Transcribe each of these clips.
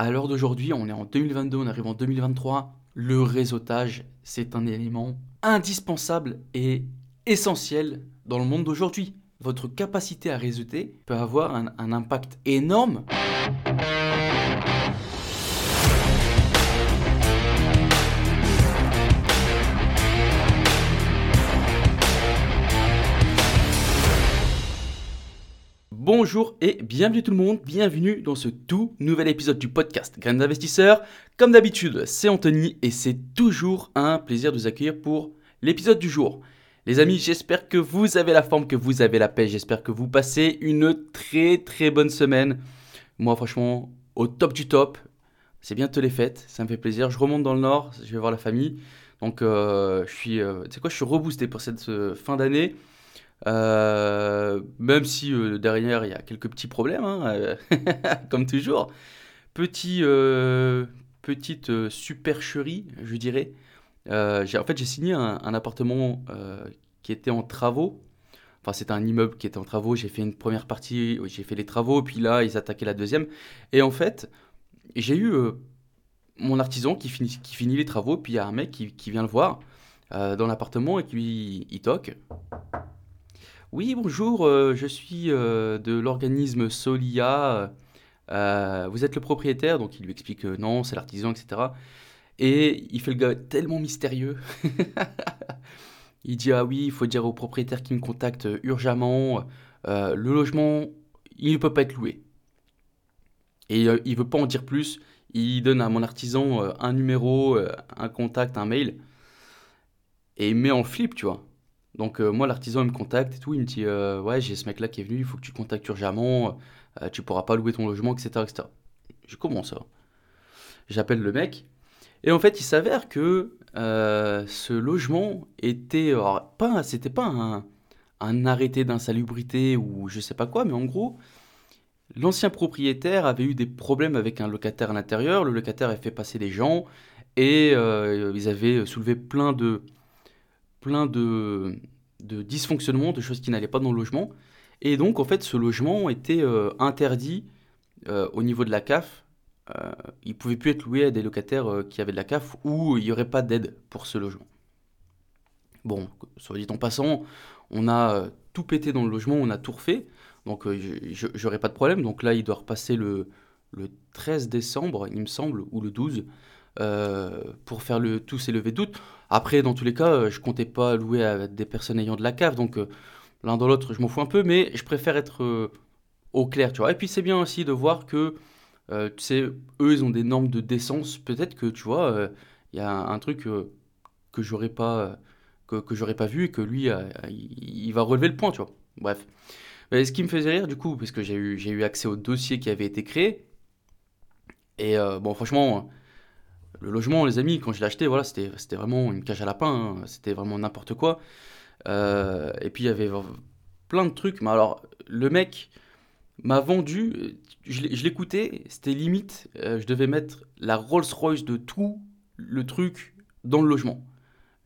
À l'heure d'aujourd'hui, on est en 2022, on arrive en 2023. Le réseautage, c'est un élément indispensable et essentiel dans le monde d'aujourd'hui. Votre capacité à réseauter peut avoir un, un impact énorme. Bonjour et bienvenue tout le monde, bienvenue dans ce tout nouvel épisode du podcast Graines d'investisseurs. Comme d'habitude, c'est Anthony et c'est toujours un plaisir de vous accueillir pour l'épisode du jour. Les amis, j'espère que vous avez la forme, que vous avez la paix, j'espère que vous passez une très très bonne semaine. Moi franchement, au top du top, c'est bientôt les fêtes, ça me fait plaisir. Je remonte dans le nord, je vais voir la famille. Donc euh, je suis, euh, quoi, je suis reboosté pour cette euh, fin d'année. Euh, même si euh, derrière il y a quelques petits problèmes, hein, euh, comme toujours. Petit, petite supercherie, je dirais. en fait, j'ai signé un, appartement qui était en travaux. Enfin, c'était un immeuble qui était en travaux. J'ai fait une première partie, j'ai fait les travaux, puis là, ils attaquaient la deuxième. Et en fait, j'ai eu mon artisan qui finit, les travaux, puis il y a un mec qui, qui vient le voir dans l'appartement et qui il toque. Oui, bonjour, euh, je suis euh, de l'organisme Solia. euh, vous êtes le propriétaire, donc il lui explique que non, c'est l'artisan, etc. Et il fait le gars tellement mystérieux. Il dit, ah oui, il faut dire au propriétaire qui me contacte urgemment. le logement, il ne peut pas être loué. Et euh, il veut pas en dire plus. Il donne à mon artisan un numéro, un contact, un mail. Et il me met en flip, tu vois. Donc euh, moi, l'artisan, il me contacte et tout, il me dit, euh, ouais, j'ai ce mec-là qui est venu, il faut que tu contactes urgemment, euh, tu pourras pas louer ton logement, etc., etc. Je commence ça? J'appelle le mec, et en fait, il s'avère que ce logement était, alors, pas, c'était pas un, arrêté d'insalubrité ou je sais pas quoi, mais en gros, l'ancien propriétaire avait eu des problèmes avec un locataire à l'intérieur, le locataire avait fait passer des gens, et ils avaient soulevé plein de plein de, de dysfonctionnements, de choses qui n'allaient pas dans le logement. Et donc, en fait, ce logement était euh, interdit euh, au niveau de la CAF. Euh, il ne pouvait plus être loué à des locataires qui avaient de la CAF ou il n'y aurait pas d'aide pour ce logement. Bon, soit dit en passant, on a tout pété dans le logement, on a tout refait. Donc, j'aurais pas de problème. Donc là, il doit repasser le, le 13 décembre, il me semble, ou le 12, euh, pour faire le, tous ces levées. Après, dans tous les cas, euh, je comptais pas louer à des personnes ayant de la cave, donc euh, l'un dans l'autre, je m'en fous un peu, mais je préfère être euh, au clair, tu vois. Et puis c'est bien aussi de voir que, tu sais, eux, ils ont des normes de décence. Peut-être que, tu vois, il y a un, truc que j'aurais pas, que, j'aurais pas vu et que lui, il, va relever le point, tu vois. Bref. Mais ce qui me faisait rire, du coup, parce que j'ai eu, j'ai eu accès au dossier qui avait été créé, et bon, franchement, le logement, les amis, quand je l'ai acheté, voilà, c'était, vraiment une cage à lapin, hein. C'était vraiment n'importe quoi. Euh, et puis il y avait plein de trucs. Mais alors, le mec m'a vendu, euh, je l'écoutais, c'était limite, euh, je devais mettre la Rolls-Royce de tout le truc dans le logement.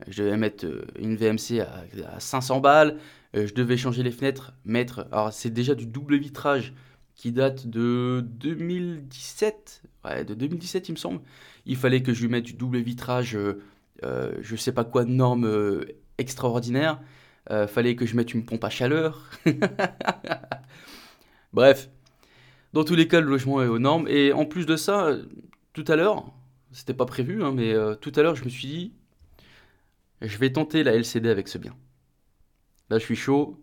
Je devais mettre une VMC à, à 500 balles, je devais changer les fenêtres, mettre. Alors, c'est déjà du double vitrage qui date de 2017. Ouais, de 2017, il me semble. Il fallait que je lui mette du double vitrage, euh, euh, je sais pas quoi de normes euh, extraordinaires. Euh, fallait que je mette une pompe à chaleur. Bref, dans tous les cas, le logement est aux normes. Et en plus de ça, tout à l'heure, c'était pas prévu, hein, mais euh, tout à l'heure, je me suis dit, je vais tenter la LCD avec ce bien. Là, je suis chaud.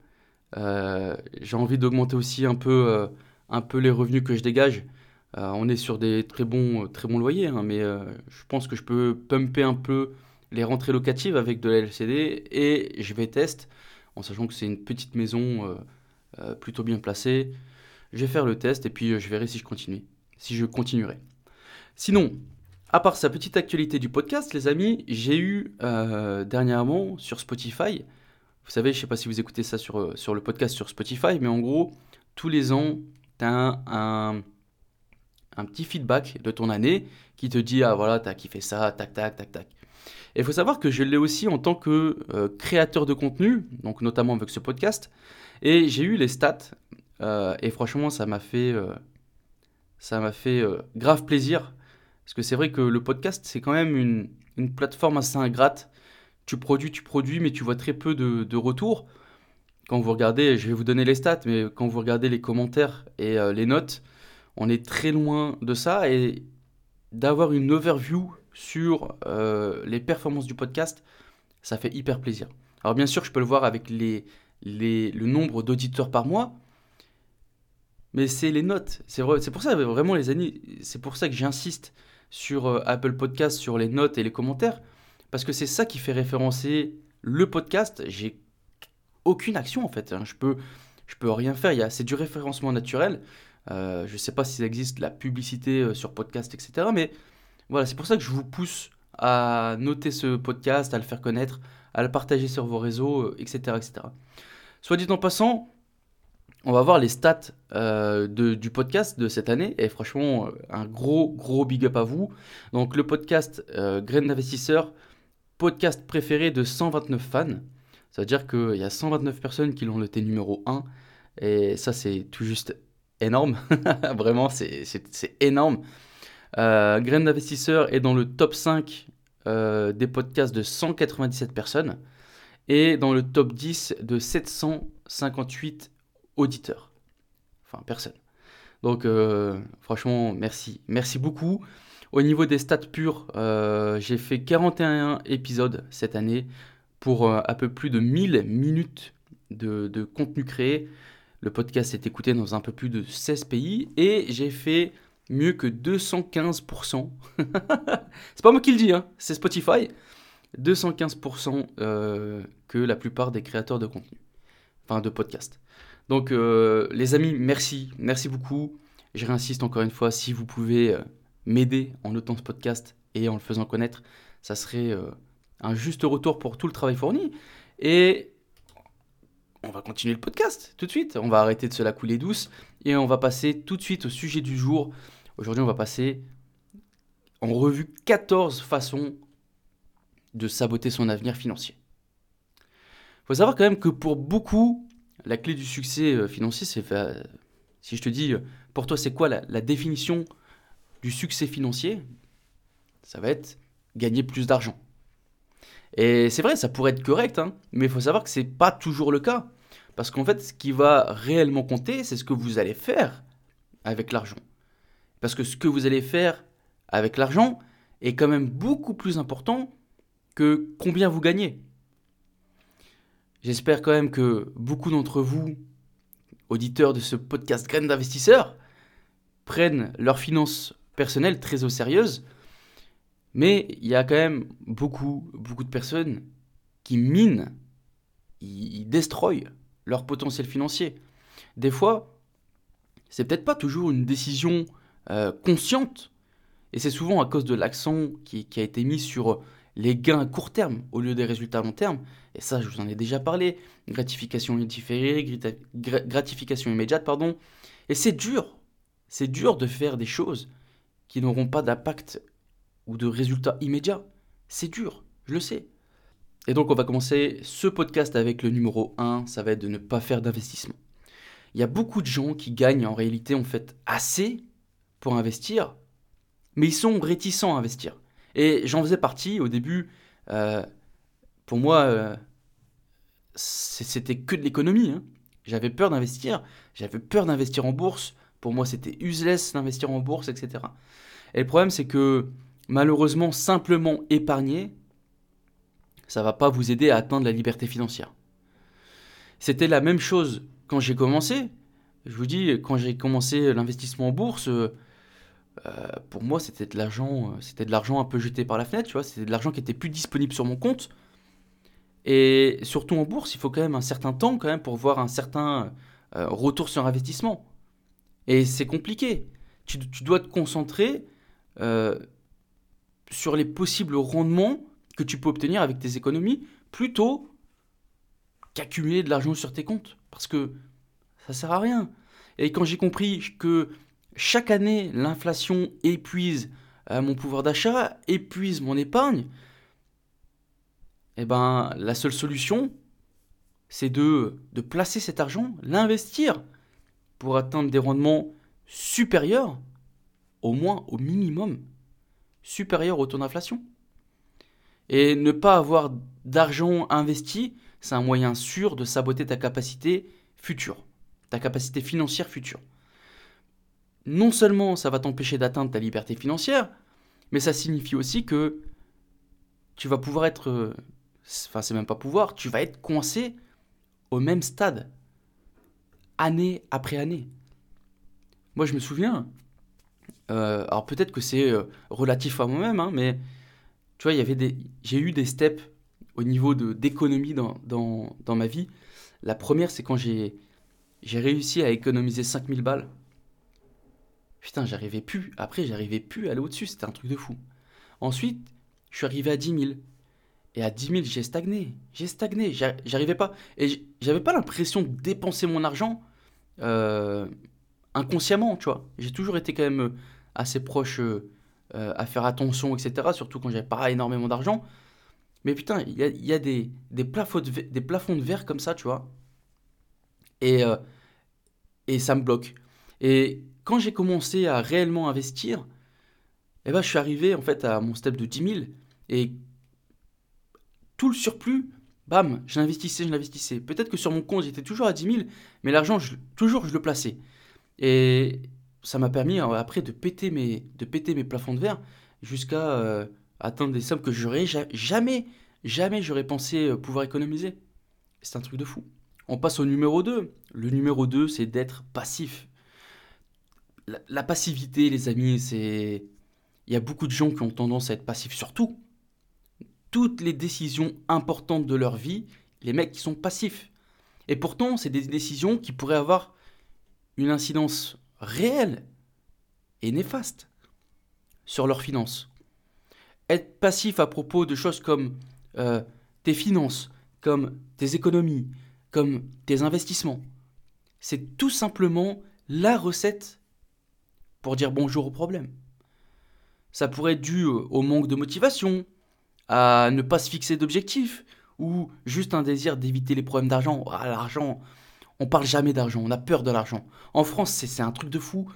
J'ai envie d'augmenter aussi un peu les revenus que je dégage. Euh, on est sur des très bons, bons loyers, hein, mais euh, je pense que je peux pumper un peu les rentrées locatives avec de la LCD et je vais test en sachant que c'est une petite maison euh, euh, plutôt bien placée. Je vais faire le test et puis euh, je verrai si je continue, si je continuerai. Sinon, à part sa petite actualité du podcast, les amis, j'ai eu euh, dernièrement sur Spotify, vous savez, je sais pas si vous écoutez ça sur, euh, le podcast sur Spotify, mais en gros, tous les ans, tu as un- un petit feedback de ton année qui te dit, ah voilà, t'as kiffé ça, tac, tac, tac, tac. Et il faut savoir que je l'ai aussi en tant que euh, créateur de contenu, donc notamment avec ce podcast, et j'ai eu les stats, euh, et franchement, ça m'a fait, euh, Ça m'a fait grave plaisir. Parce que c'est vrai que le podcast, c'est quand même une, une, plateforme assez ingrate. Tu produis, tu produis, mais tu vois très peu de, de retours. Quand vous regardez, je vais vous donner les stats, mais quand vous regardez les commentaires et les notes, on est très loin de ça. Et d'avoir une overview sur euh, les performances du podcast, ça fait hyper plaisir. Alors bien sûr, je peux le voir avec les, les, le nombre d'auditeurs par mois, mais c'est les notes. C'est pour ça vraiment les amis, c'est pour ça que j'insiste sur euh, Apple Podcast, sur les notes et les commentaires, parce que c'est ça qui fait référencer le podcast. J'ai aucune action en fait. Hein. Je peux, je peux rien faire. C'est du référencement naturel. Euh, je ne sais pas s'il existe la publicité euh, sur podcast, etc. Mais voilà, c'est pour ça que je vous pousse à noter ce podcast, à le faire connaître, à le partager sur vos réseaux, etc. etc. Soit dit en passant, on va voir les stats euh, du podcast de cette année. Et franchement, euh, un gros, gros big up à vous. Donc, le podcast euh, Graines d'investisseurs, podcast préféré de 129 fans. Ça veut dire qu'il y a 129 personnes qui l'ont noté numéro 1. Et ça, c'est tout juste énorme. Vraiment, c'est énorme. Euh, Graines d'investisseurs est dans le top 5 des podcasts de 197 personnes et dans le top 10 de 758 auditeurs. Enfin, personne. Donc, euh, franchement, merci. Merci beaucoup. Au niveau des stats purs, euh, j'ai fait 41 épisodes cette année pour euh, un peu plus de 1000 minutes de, contenu créé. Le podcast est écouté dans un peu plus de 16 pays et j'ai fait mieux que 215%. c'est pas moi qui le dis, hein, c'est Spotify. 215% que la plupart des créateurs de contenu, enfin de podcast. Donc euh, les amis, merci, merci beaucoup. Je réinsiste encore une fois, si vous pouvez euh, m'aider en notant ce podcast et en le faisant connaître, ça serait euh, un juste retour pour tout le travail fourni. Et on va continuer le podcast tout de suite. On va arrêter de se la couler douce et on va passer tout de suite au sujet du jour. Aujourd'hui, on va passer en revue 14 façons de saboter son avenir financier. Il faut savoir quand même que pour beaucoup, la clé du succès euh, financier, c'est si je te dis, euh, pour toi, c'est quoi la, définition du succès financier? Ça va être gagner plus d'argent. Et c'est vrai, ça pourrait être correct, hein, mais il faut savoir que ce n'est pas toujours le cas. Parce qu'en fait, ce qui va réellement compter, c'est ce que vous allez faire avec l'argent. Parce que ce que vous allez faire avec l'argent est quand même beaucoup plus important que combien vous gagnez. J'espère quand même que beaucoup d'entre vous, auditeurs de ce podcast Graines d'investisseurs, prennent leurs finances personnelles très au sérieux. Mais il y a quand même beaucoup, beaucoup de personnes qui minent, ils destroyent leur potentiel financier. Des fois, c'est peut-être pas toujours une décision euh, consciente, et c'est souvent à cause de l'accent qui, a été mis sur les gains à court terme au lieu des résultats à long terme. Et ça, je vous en ai déjà parlé. Gratification gratification immédiate, pardon. Et c'est dur. C'est dur de faire des choses qui n'auront pas d'impact ou de résultats immédiats. C'est dur, je le sais. Et donc on va commencer ce podcast avec le numéro 1, ça va être de ne pas faire d'investissement. Il y a beaucoup de gens qui gagnent en réalité en fait assez pour investir, mais ils sont réticents à investir. Et j'en faisais partie au début. Euh, pour moi, euh, c'était que de l'économie. Hein. J'avais peur d'investir. J'avais peur d'investir en bourse. Pour moi, c'était useless d'investir en bourse, etc. Et le problème, c'est que malheureusement, simplement épargner, ça va pas vous aider à atteindre la liberté financière. C'était la même chose quand j'ai commencé. Je vous dis, quand j'ai commencé l'investissement en bourse, euh, euh, pour moi, c'était de l'argent, euh, c'était de l'argent un peu jeté par la fenêtre, tu vois. C'était de l'argent qui était plus disponible sur mon compte. Et surtout en bourse, il faut quand même un certain temps quand même pour voir un certain retour sur investissement. Et c'est compliqué. Tu, dois te concentrer sur les possibles rendements que tu peux obtenir avec tes économies plutôt qu'accumuler de l'argent sur tes comptes. Parce que ça sert à rien. Et quand j'ai compris que chaque année, l'inflation épuise euh, mon pouvoir d'achat, épuise mon épargne, eh ben, la seule solution, c'est de, de placer cet argent, l'investir pour atteindre des rendements supérieurs au moins, au minimum, supérieur au taux d'inflation. Et ne pas avoir d'argent investi, c'est un moyen sûr de saboter ta capacité future, ta capacité financière future. Non seulement ça va t'empêcher d'atteindre ta liberté financière, mais ça signifie aussi que tu vas pouvoir être, euh, enfin c'est même pas pouvoir, tu vas être coincé au même stade, année après année. Moi je me souviens, euh, alors peut-être que c'est euh, relatif à moi-même, hein, mais tu vois, il y avait des, j'ai eu des steps au niveau de d'économie dans, dans, dans, ma vie. La première, c'est quand j'ai, j'ai réussi à économiser 5000 balles. Putain, j'arrivais plus. Après, j'arrivais plus à aller au-dessus. C'était un truc de fou. Ensuite, je suis arrivé à 10 000. Et à 10 000, j'ai stagné. J'ai stagné. J'arrivais pas. Et j'avais pas l'impression de dépenser mon argent euh, inconsciemment, tu vois. J'ai toujours été quand même assez proche euh, à faire attention, etc. Surtout quand j'avais pas énormément d'argent. Mais putain, il y a, des, des, plafonds de, des plafonds de verre comme ça, tu vois. Et, euh, et ça me bloque. Et quand j'ai commencé à réellement investir, eh ben, je suis arrivé en fait à mon step de 10 000. Et tout le surplus, bam, je l'investissais, je l'investissais. Peut-être que sur mon compte, j'étais toujours à 10 000, mais l'argent, toujours, je le plaçais. Et ça m'a permis euh, après de péter mes, plafonds de verre jusqu'à euh, atteindre des sommes que j'aurais jamais, jamais j'aurais pensé euh, pouvoir économiser. C'est un truc de fou. On passe au numéro 2. Le numéro 2, c'est d'être passif. La, passivité, les amis, c'est... Il y a beaucoup de gens qui ont tendance à être passifs, surtout. Toutes les décisions importantes de leur vie, les mecs qui sont passifs. Et pourtant, c'est des décisions qui pourraient avoir une incidence réelle et néfaste sur leurs finances. Être passif à propos de choses comme euh, tes finances, comme tes économies, comme tes investissements, c'est tout simplement la recette pour dire bonjour au problème. Ça pourrait être dû au manque de motivation, à ne pas se fixer d'objectifs, ou juste un désir d'éviter les problèmes d'argent. Ah, l'argent, on parle jamais d'argent, on a peur de l'argent. En France, c'est un truc de fou,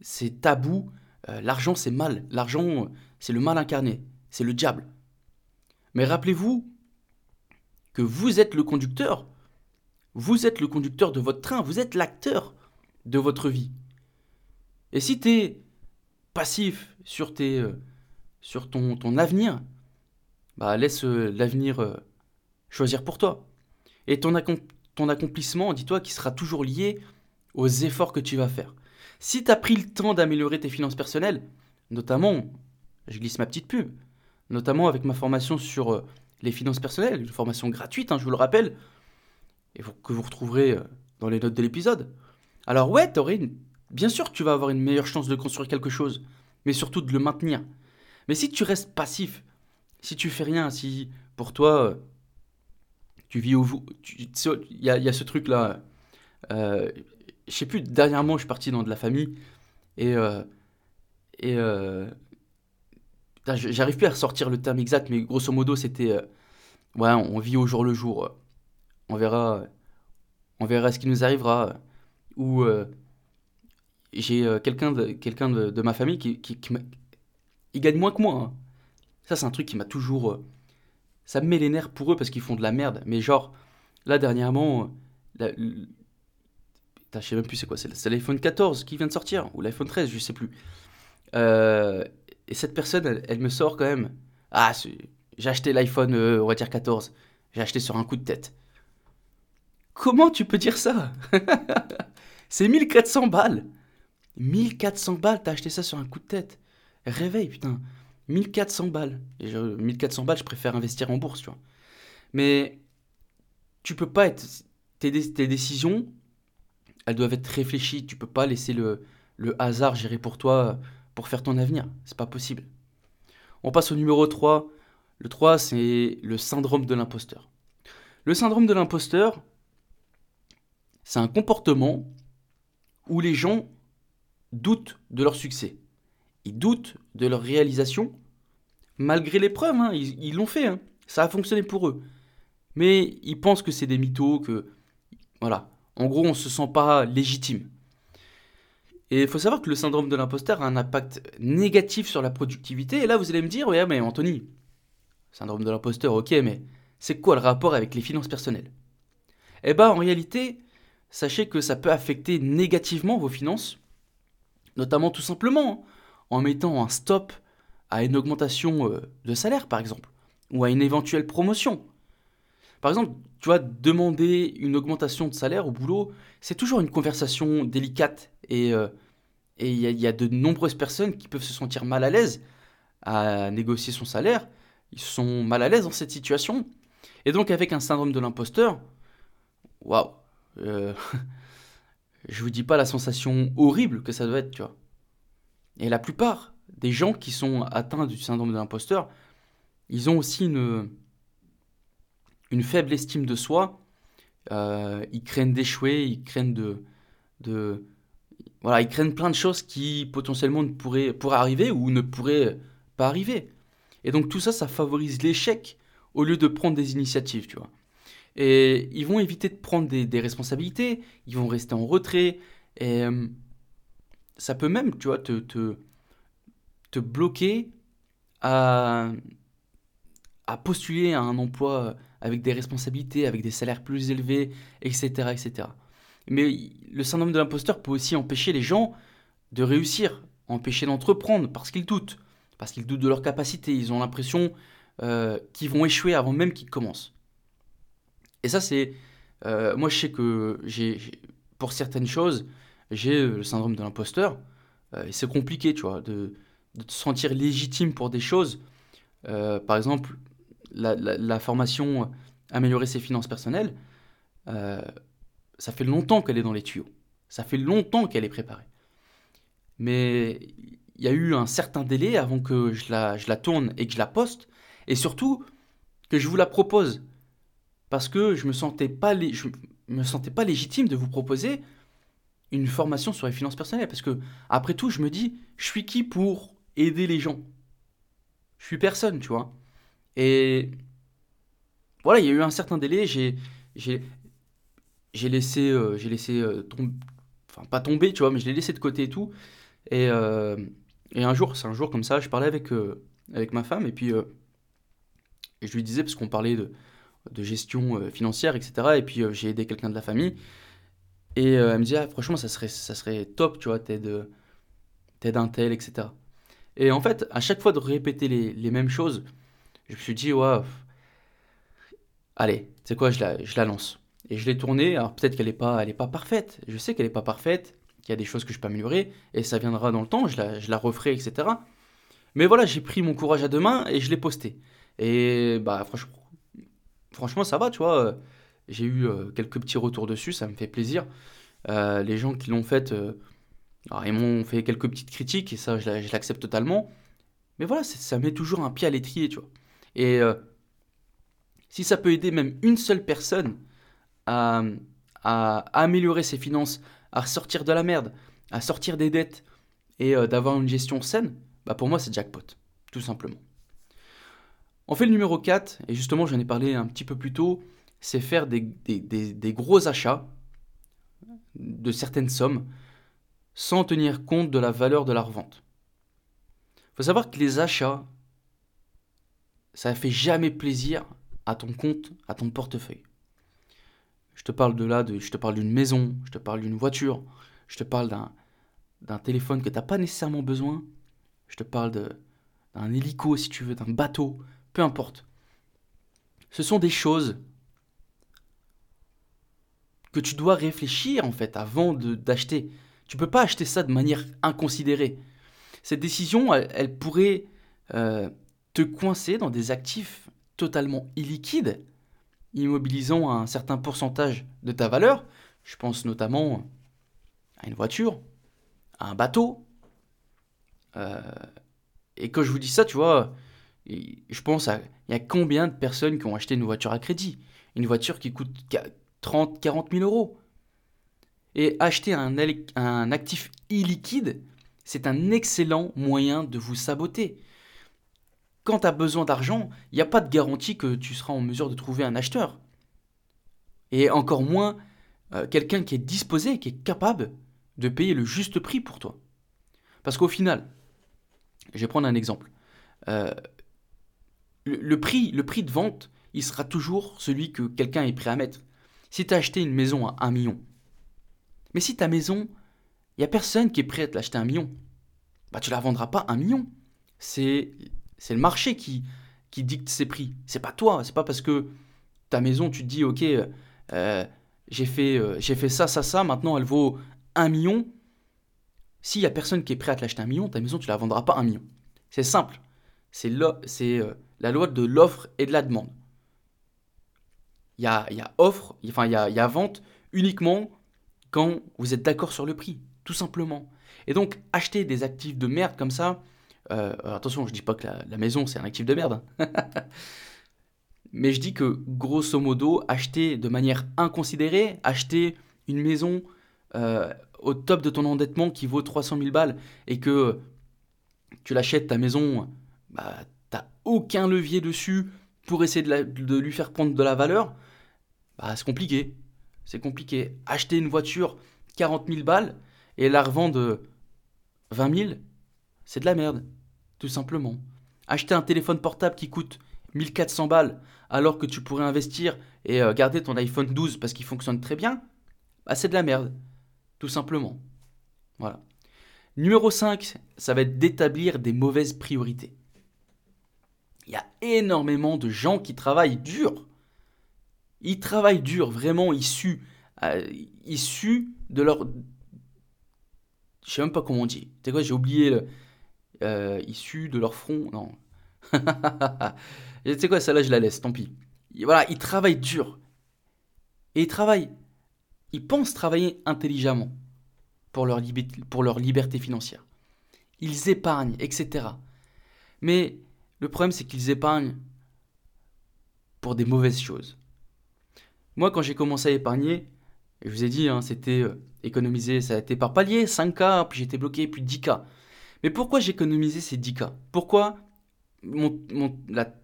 c'est tabou. Euh, l'argent, c'est mal. L'argent, c'est le mal incarné, c'est le diable. Mais rappelez-vous que vous êtes le conducteur. Vous êtes le conducteur de votre train, vous êtes l'acteur de votre vie. Et si tu es passif sur, euh, sur ton, ton avenir, bah laisse euh, l'avenir choisir pour toi. Et ton, ton accomplissement, dis-toi, qui sera toujours lié aux efforts que tu vas faire. Si tu as pris le temps d'améliorer tes finances personnelles, notamment, je glisse ma petite pub, notamment avec ma formation sur euh, les finances personnelles, une formation gratuite, hein, je vous le rappelle, et que vous retrouverez euh, dans les notes de l'épisode. Alors ouais, une... bien sûr tu vas avoir une meilleure chance de construire quelque chose, mais surtout de le maintenir. Mais si tu restes passif, si tu fais rien, si pour toi euh, tu vis au. Il y, a, ce truc-là. Euh, je sais plus, dernièrement, je suis parti dans de la famille et. Euh, et. Euh, j'arrive plus à ressortir le terme exact, mais grosso modo, c'était. Euh, ouais, on vit au jour le jour. On verra. On verra ce qui nous arrivera. Ou. j'ai quelqu'un de, quelqu'un de, ma famille qui, qui, il gagne moins que moi. Hein. Ça, c'est un truc qui m'a toujours ça me met les nerfs pour eux parce qu'ils font de la merde. Mais genre, là dernièrement, la, je sais même plus c'est quoi, c'est l'iPhone 14 qui vient de sortir, ou l'iPhone 13, je sais plus. Euh, et cette personne, elle, me sort quand même. Ah, j'ai acheté l'iPhone, euh, on va dire 14. J'ai acheté sur un coup de tête. Comment tu peux dire ça? C'est 1400 balles 1400 balles, t'as acheté ça sur un coup de tête. Réveille, putain. 1400 balles. Et 1400 balles, je préfère investir en bourse, tu vois. Mais tu peux pas être. Tes, décisions, elles doivent être réfléchies. Tu peux pas laisser le, le hasard gérer pour toi pour faire ton avenir. C'est pas possible. On passe au numéro 3. Le 3, c'est le syndrome de l'imposteur. Le syndrome de l'imposteur, c'est un comportement où les gens doutent de leur succès ils doutent de leur réalisation, malgré les preuves, hein, ils l'ont fait, hein. ça a fonctionné pour eux. Mais ils pensent que c'est des mythos, que... Voilà. En gros, on ne se sent pas légitime. Et il faut savoir que le syndrome de l'imposteur a un impact négatif sur la productivité. Et là, vous allez me dire, ouais, mais Anthony, syndrome de l'imposteur, ok, mais c'est quoi le rapport avec les finances personnelles? Eh bien, en réalité, sachez que ça peut affecter négativement vos finances, notamment tout simplement en mettant un stop à une augmentation euh, de salaire, par exemple, ou à une éventuelle promotion. Par exemple, tu vois, demander une augmentation de salaire au boulot, c'est toujours une conversation délicate et euh, il y, a de nombreuses personnes qui peuvent se sentir mal à l'aise à négocier son salaire. Ils sont mal à l'aise dans cette situation. Et donc, avec un syndrome de l'imposteur, waouh, euh, je vous dis pas la sensation horrible que ça doit être, tu vois. Et la plupart des gens qui sont atteints du syndrome de l'imposteur, ils ont aussi une, faible estime de soi. Euh, ils craignent d'échouer, ils craignent de, voilà, ils craignent plein de choses qui potentiellement ne pourraient, pourraient arriver ou ne pourraient pas arriver. Et donc tout ça, ça favorise l'échec au lieu de prendre des initiatives, tu vois. Et ils vont éviter de prendre des, responsabilités, ils vont rester en retrait, et euh, ça peut même, tu vois, te, te, te bloquer à, à postuler à un emploi avec des responsabilités, avec des salaires plus élevés, etc. etc. Mais le syndrome de l'imposteur peut aussi empêcher les gens de réussir, empêcher d'entreprendre parce qu'ils doutent, parce qu'ils doutent de leur capacité, ils ont l'impression euh, qu'ils vont échouer avant même qu'ils commencent. Et ça, c'est... Euh, moi, je sais que j'ai, pour certaines choses, j'ai le syndrome de l'imposteur, euh, et c'est compliqué, tu vois, de, de, te sentir légitime pour des choses. par exemple, la, formation Améliorer ses finances personnelles, euh, ça fait longtemps qu'elle est dans les tuyaux. Ça fait longtemps qu'elle est préparée. Mais il y a eu un certain délai avant que je la, je la tourne et que je la poste. Et surtout, que je vous la propose. Parce que je me pas, je me sentais pas légitime de vous proposer une formation sur les finances personnelles. Parce que, après tout, je me dis, je suis qui pour aider les gens? Je suis personne, tu vois. Et voilà, il y a eu un certain délai, j'ai, j'ai, j'ai laissé, euh, j'ai laissé euh, tomber, enfin pas tomber, tu vois, mais je l'ai laissé de côté et tout. Et, euh, et un jour, c'est un jour comme ça, je parlais avec, avec ma femme et puis je lui disais, parce qu'on parlait de, de gestion financière, etc. Et puis j'ai aidé quelqu'un de la famille. Et elle me disait, ah, franchement, ça serait, ça serait top, tu vois, t'aides, un tel, etc. Et en fait, à chaque fois de répéter les, les mêmes choses, je me suis dit, ouais, allez, sais quoi, je la, je la lance. Et je l'ai tournée, alors peut-être qu'elle n'est pas, pas parfaite. Je sais qu'elle n'est pas parfaite, qu'il y a des choses que je peux améliorer, et ça viendra dans le temps, je la, je la referai, etc. Mais voilà, j'ai pris mon courage à deux mains et je l'ai posté. Et bah franchement, franchement, ça va, tu vois. J'ai eu euh, quelques petits retours dessus, ça me fait plaisir. Euh, les gens qui l'ont fait, euh, ils m'ont fait quelques petites critiques, et ça, je l'accepte totalement. Mais voilà, ça met toujours un pied à l'étrier, tu vois. Et si ça peut aider même une seule personne à, améliorer ses finances, à sortir de la merde, à sortir des dettes et d'avoir une gestion saine, bah pour moi c'est jackpot, tout simplement. On fait le numéro 4, et justement j'en ai parlé un petit peu plus tôt, c'est faire des, gros achats de certaines sommes sans tenir compte de la valeur de la revente. Il faut savoir que les achats ça fait jamais plaisir à ton compte, à ton portefeuille. Je te parle de là, je te parle d'une maison, je te parle d'une voiture, je te parle d'un, d'un téléphone que tu n'as pas nécessairement besoin, je te parle d'un hélico si tu veux, d'un bateau, peu importe. Ce sont des choses que tu dois réfléchir en fait avant d'acheter. Tu peux pas acheter ça de manière inconsidérée. Cette décision, elle, pourrait euh, te coincer dans des actifs totalement illiquides, immobilisant un certain pourcentage de ta valeur. Je pense notamment à une voiture, à un bateau. Euh, et quand je vous dis ça, tu vois, je pense à il y a combien de personnes qui ont acheté une voiture à crédit? Une voiture qui coûte 30, 40 000 euros. Et acheter un, actif illiquide, c'est un excellent moyen de vous saboter quand tu as besoin d'argent, il n'y a pas de garantie que tu seras en mesure de trouver un acheteur. Et encore moins euh, quelqu'un qui est disposé, qui est capable de payer le juste prix pour toi. Parce qu'au final, je vais prendre un exemple. Euh, le, prix, le prix de vente, il sera toujours celui que quelqu'un est prêt à mettre. Si tu as acheté une maison à 1 million, mais si ta maison, il n'y a personne qui est prêt à te l'acheter à 1 million, bah tu la vendras pas 1 million. C'est le marché qui, dicte ses prix. C'est pas toi, c'est pas parce que ta maison, tu te dis, ok, euh, j'ai fait, euh, j'ai fait ça, ça, ça, maintenant elle vaut 1 million. S'il n'y a personne qui est prêt à te l'acheter un million, ta maison, tu la vendras pas un million. C'est simple. C'est euh, la loi de l'offre et de la demande. Il y a, offre, enfin il y a, vente uniquement quand vous êtes d'accord sur le prix, tout simplement. Et donc, acheter des actifs de merde comme ça, euh, attention, je dis pas que la, maison c'est un actif de merde, hein. mais je dis que grosso modo, acheter de manière inconsidérée, acheter une maison euh, au top de ton endettement qui vaut 300 000 balles et que tu l'achètes ta maison, bah, t'as aucun levier dessus pour essayer de, lui faire prendre de la valeur, bah, c'est compliqué. C'est compliqué. Acheter une voiture 40 000 balles et la revendre 20 000, c'est de la merde, tout simplement. Acheter un téléphone portable qui coûte 1400 balles alors que tu pourrais investir et euh, garder ton iPhone 12 parce qu'il fonctionne très bien, bah, c'est de la merde, tout simplement. Voilà. Numéro 5, ça va être d'établir des mauvaises priorités. Il y a énormément de gens qui travaillent dur. Ils travaillent dur, vraiment. Euh, ils suent de leur je sais même pas comment on dit. Tu sais quoi, j'ai oublié le. Euh, de leur front. Non. tu sais quoi, celle-là, je la laisse, tant pis. voilà, ils travaillent dur. Et ils travaillent. Ils pensent travailler intelligemment pour leur, pour leur liberté financière. Ils épargnent, etc. Mais le problème, c'est qu'ils épargnent pour des mauvaises choses. Moi, quand j'ai commencé à épargner, je vous ai dit, hein, c'était euh, économiser, ça a été par palier, 5K, puis j'étais bloqué, puis 10K. Mais pourquoi j'ai économisé ces 10K Pourquoi la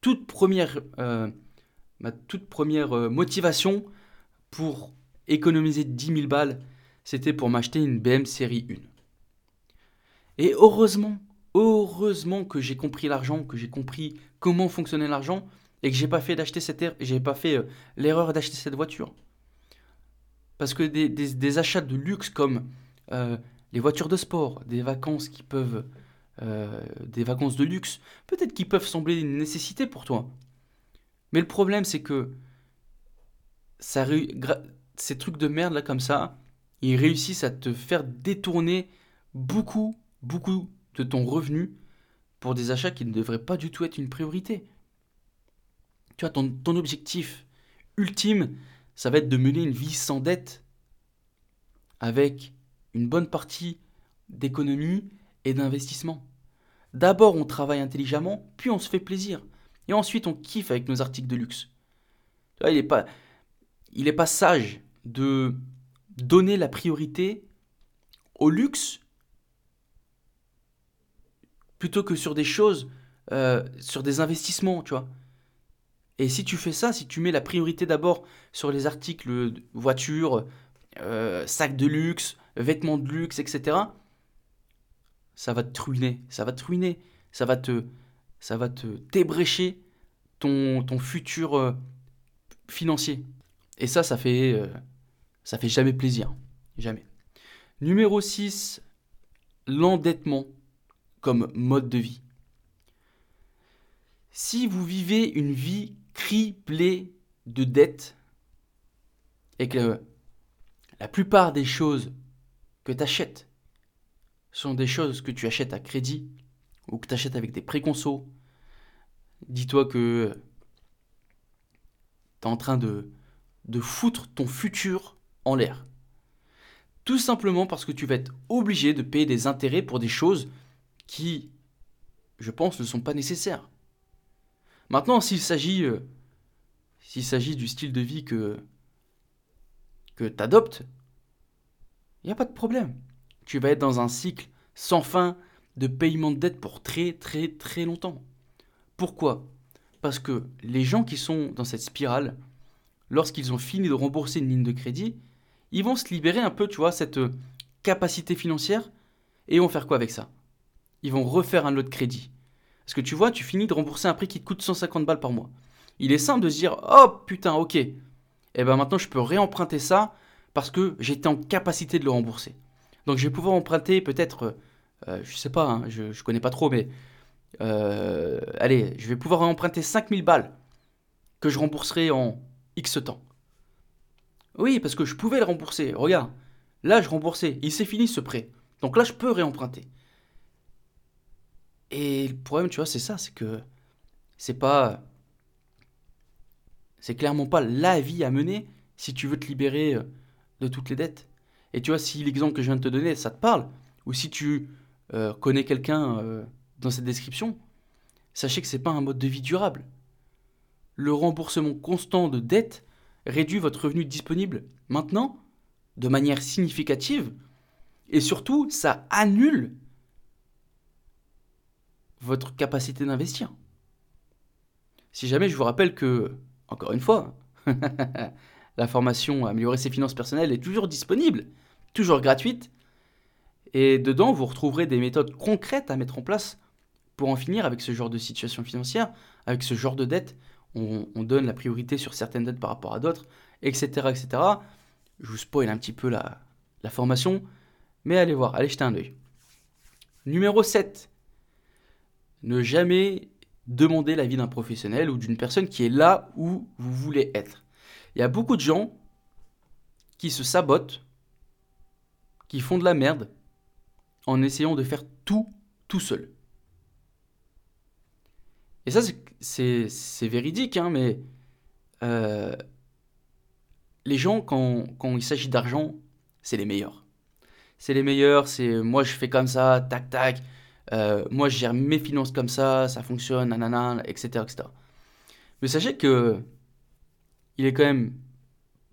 toute première, euh, ma toute première euh, motivation pour économiser 10 000 balles, c'était pour m'acheter une BM série 1. Et heureusement, heureusement que j'ai compris l'argent, que j'ai compris comment fonctionnait l'argent, et que j'ai pas fait d'acheter cette, j'ai pas fait l'erreur d'acheter cette voiture. Parce que des, achats de luxe comme euh, les voitures de sport, des vacances qui peuvent... Euh, des vacances de luxe, peut-être qui peuvent sembler une nécessité pour toi. Mais le problème, c'est que ça, ces trucs de merde là comme ça, ils réussissent à te faire détourner beaucoup, beaucoup de ton revenu pour des achats qui ne devraient pas du tout être une priorité. Tu vois, ton, objectif ultime, ça va être de mener une vie sans dette, avec une bonne partie d'économie et d'investissement. D'abord, on travaille intelligemment, puis on se fait plaisir. Et ensuite, on kiffe avec nos articles de luxe. il n'est pas, pas sage de donner la priorité au luxe plutôt que sur des choses, euh, sur des investissements, tu vois. Et si tu fais ça, si tu mets la priorité d'abord sur les articles voitures, euh, sacs de luxe, vêtements de luxe, etc., ça va te ruiner, ça va te ruiner, ça va te, ça va te débrécher ton, ton futur euh, financier. Et ça, ça fait, euh, ça fait jamais plaisir, jamais. Numéro 6, l'endettement mode de vie. Si vous vivez une vie criblé de dettes et que la plupart des choses que tu achètes sont des choses que tu achètes à crédit ou que tu achètes avec des préconsos, dis-toi que tu es en train de, de foutre ton futur en l'air. Tout simplement parce que tu vas être obligé de payer des intérêts pour des choses qui, je pense, ne sont pas nécessaires. Maintenant, s'il s'agit euh, s'il s'agit du style de vie que que tu adoptes, il n'y a pas de problème. Tu vas être dans un cycle sans fin de paiement de dette pour très très très longtemps. Pourquoi? Parce que les gens qui sont dans cette spirale, lorsqu'ils ont fini de rembourser une ligne de crédit, ils vont se libérer un peu, tu vois, cette, capacité financière et vont faire quoi avec ça? Ils vont refaire un lot de crédit. Parce que tu vois, tu finis de rembourser un prix qui te coûte 150 balles par mois. Il est simple de se dire, oh putain, ok, et eh ben maintenant je peux réemprunter ça parce que j'étais en capacité de le rembourser. Donc je vais pouvoir emprunter peut-être, euh, je sais pas, hein, je, connais pas trop, mais euh, allez, je vais pouvoir emprunter 5000 balles que je rembourserai en X temps. Oui, parce que je pouvais le rembourser. Regarde, là je remboursais, il s'est fini ce prêt. Donc là je peux réemprunter. Et le problème, tu vois, c'est ça, c'est que c'est pas. C'est clairement pas la vie à mener si tu veux te libérer euh, de toutes les dettes. Et tu vois, si l'exemple que je viens de te donner, ça te parle, ou si tu euh, connais quelqu'un euh, dans cette description, sachez que c'est pas un mode de vie durable. Le remboursement constant de dettes réduit votre revenu disponible maintenant de manière significative, et surtout, ça annule votre capacité d'investir. Si jamais je vous rappelle que, encore une fois, la formation Améliorer ses finances personnelles est toujours disponible, toujours gratuite, et dedans vous retrouverez des méthodes concrètes à mettre en place pour en finir avec ce genre de situation financière, avec ce genre de dette. On, donne la priorité sur certaines dettes par rapport à d'autres, etc., etc. Je vous spoil un petit peu la, la formation, mais allez voir, allez jeter un œil. Numéro 7, ne jamais demander l'avis d'un professionnel ou d'une personne qui est là où vous voulez être. Il y a beaucoup de gens qui se sabotent, qui font de la merde en essayant de faire tout tout seul. Et ça, c'est véridique, hein, mais euh, les gens, quand, quand il s'agit d'argent, c'est les meilleurs. C'est les meilleurs, c'est moi je fais comme ça, tac tac, euh, moi, je gère mes finances comme ça, ça fonctionne, nanana, etc., etc. Mais sachez que il est quand même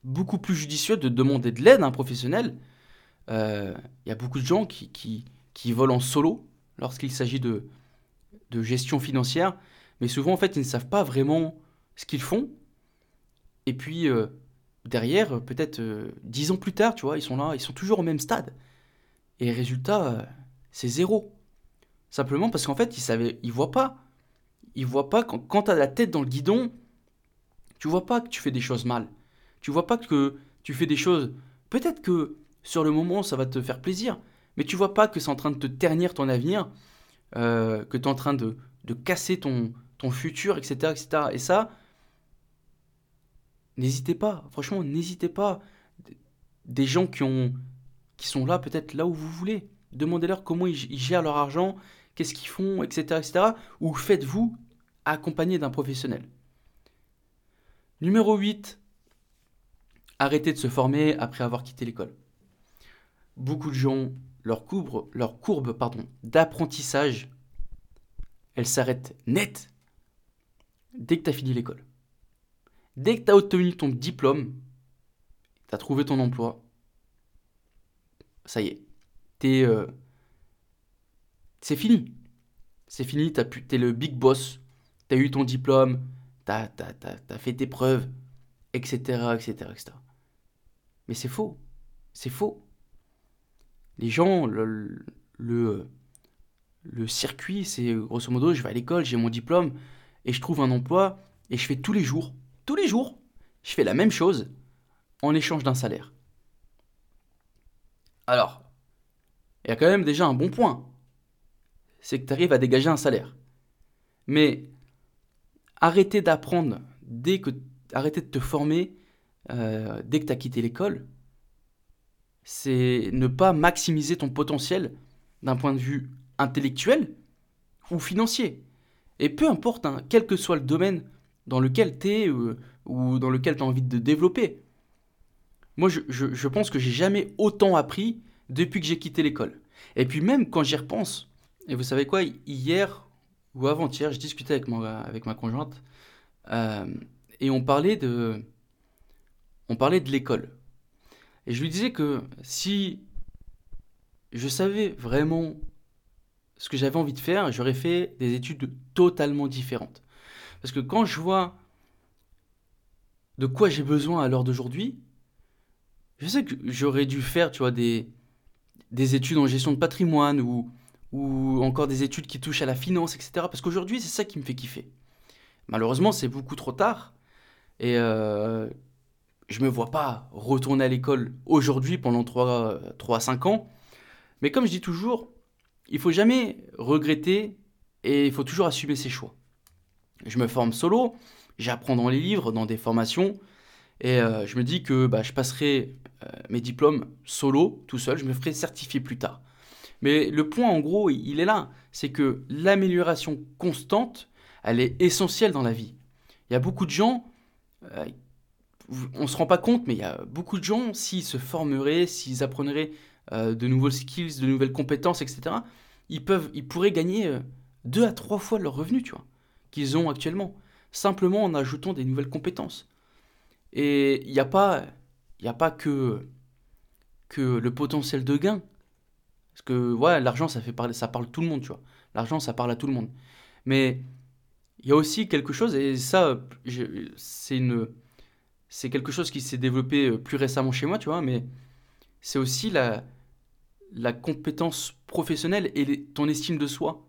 beaucoup plus judicieux de demander de l'aide à un professionnel. Euh, il y a beaucoup de gens qui, qui, qui volent en solo lorsqu'il s'agit de, de gestion financière, mais souvent, en fait, ils ne savent pas vraiment ce qu'ils font. Et puis, euh, derrière, peut-être dix ans plus tard, tu vois, ils sont là, ils sont toujours au même stade. Et résultat, c'est zéro. Simplement parce qu'en fait, il savait, il voit pas. Il voit pas quand, quand tu as la tête dans le guidon, tu vois pas que tu fais des choses mal. Tu vois pas que tu fais des choses. Peut-être que sur le moment, ça va te faire plaisir, mais tu vois pas que c'est en train de te ternir ton avenir, euh, que tu es en train de, de casser ton, ton futur, etc., etc. Et ça, n'hésitez pas. Franchement, n'hésitez pas. Des gens qui, ont, qui sont là, peut-être là où vous voulez. Demandez-leur comment ils gèrent leur argent, qu'est-ce qu'ils font, etc., etc. Ou faites-vous accompagner d'un professionnel. Numéro 8, arrêtez de se former après avoir quitté l'école. Beaucoup de gens, leur leur courbe d'apprentissage, elle s'arrête net dès que tu as fini l'école. Dès que tu as obtenu ton diplôme, tu as trouvé ton emploi, ça y est, euh, c'est fini. C'est fini, t'es le big boss, t'as eu ton diplôme, t'as as, fait tes preuves, etc., etc., etc. Mais c'est faux. C'est faux. Les gens, le, le, le circuit, c'est grosso modo, je vais à l'école, j'ai mon diplôme, et je trouve un emploi, et je fais tous les jours, tous les jours, je fais la même chose en échange d'un salaire. Alors, il y a quand même déjà un bon point c'est que tu arrives à dégager un salaire. Mais arrêter d'apprendre dès que arrêter de te former euh, dès que tu as quitté l'école, c'est ne pas maximiser ton potentiel d'un point de vue intellectuel ou financier. Et peu importe, hein, quel que soit le domaine dans lequel tu es euh, ou dans lequel tu as envie de développer. Moi, je, je pense que j'ai jamais autant appris depuis que j'ai quitté l'école. Et puis même quand j'y repense, et vous savez quoi Hier ou avant-hier, je discutais avec, avec ma conjointe euh, et on parlait de, on parlait de l'école. Et je lui disais que si je savais vraiment ce que j'avais envie de faire, j'aurais fait des études totalement différentes. Parce que quand je vois de quoi j'ai besoin à l'heure d'aujourd'hui, je sais que j'aurais dû faire, tu vois, des, des études en gestion de patrimoine ou, ou encore des études qui touchent à la finance, etc. Parce qu'aujourd'hui, c'est ça qui me fait kiffer. Malheureusement, c'est beaucoup trop tard. Et euh, je me vois pas retourner à l'école aujourd'hui pendant 3, 3 à 5 ans. Mais comme je dis toujours, il faut jamais regretter et il faut toujours assumer ses choix. Je me forme solo, j'apprends dans les livres, dans des formations, et euh, je me dis que bah, je passerai mes diplômes solo, tout seul, je me ferai certifier plus tard. Mais le point en gros, il est là, c'est que l'amélioration constante, elle est essentielle dans la vie. Il y a beaucoup de gens, euh, on ne se rend pas compte, mais il y a beaucoup de gens, s'ils se formeraient, s'ils apprennent de nouveaux skills, de nouvelles compétences, etc., ils, peuvent, ils pourraient gagner deux à trois fois leur revenu, tu vois, qu'ils ont actuellement, simplement en ajoutant des nouvelles compétences. Et il n'y a pas, il a pas que, que le potentiel de gain. Parce que ouais, l'argent, ça fait parler, ça parle tout le monde, tu vois. L'argent, ça parle à tout le monde. Mais il y a aussi quelque chose, et ça, c'est une, c'est quelque chose qui s'est développé euh, plus récemment chez moi, tu vois. Mais c'est aussi la, la compétence professionnelle et ton estime de soi.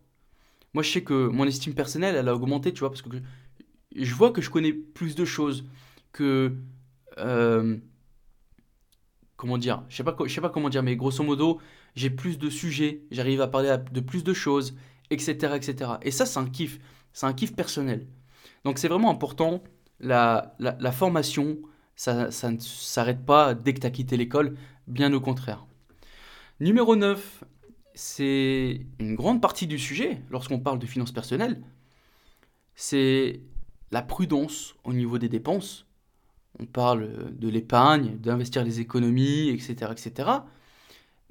Moi, je sais que mon estime personnelle, elle a augmenté, tu vois, parce que je vois que je connais plus de choses, que... Euh, comment dire Je sais pas, sais pas comment dire, mais grosso modo, j'ai plus de sujets, j'arrive à parler de plus de choses, etc., etc. Et ça, c'est un kiff, c'est un kiff personnel. Donc, c'est vraiment important. La, la, formation, ça, ça ne s'arrête pas dès que tu as quitté l'école, bien au contraire. Numéro 9, c'est une grande partie du sujet lorsqu'on parle de finances personnelles, c'est la prudence au niveau des dépenses. On parle de l'épargne, d'investir les économies, etc., etc.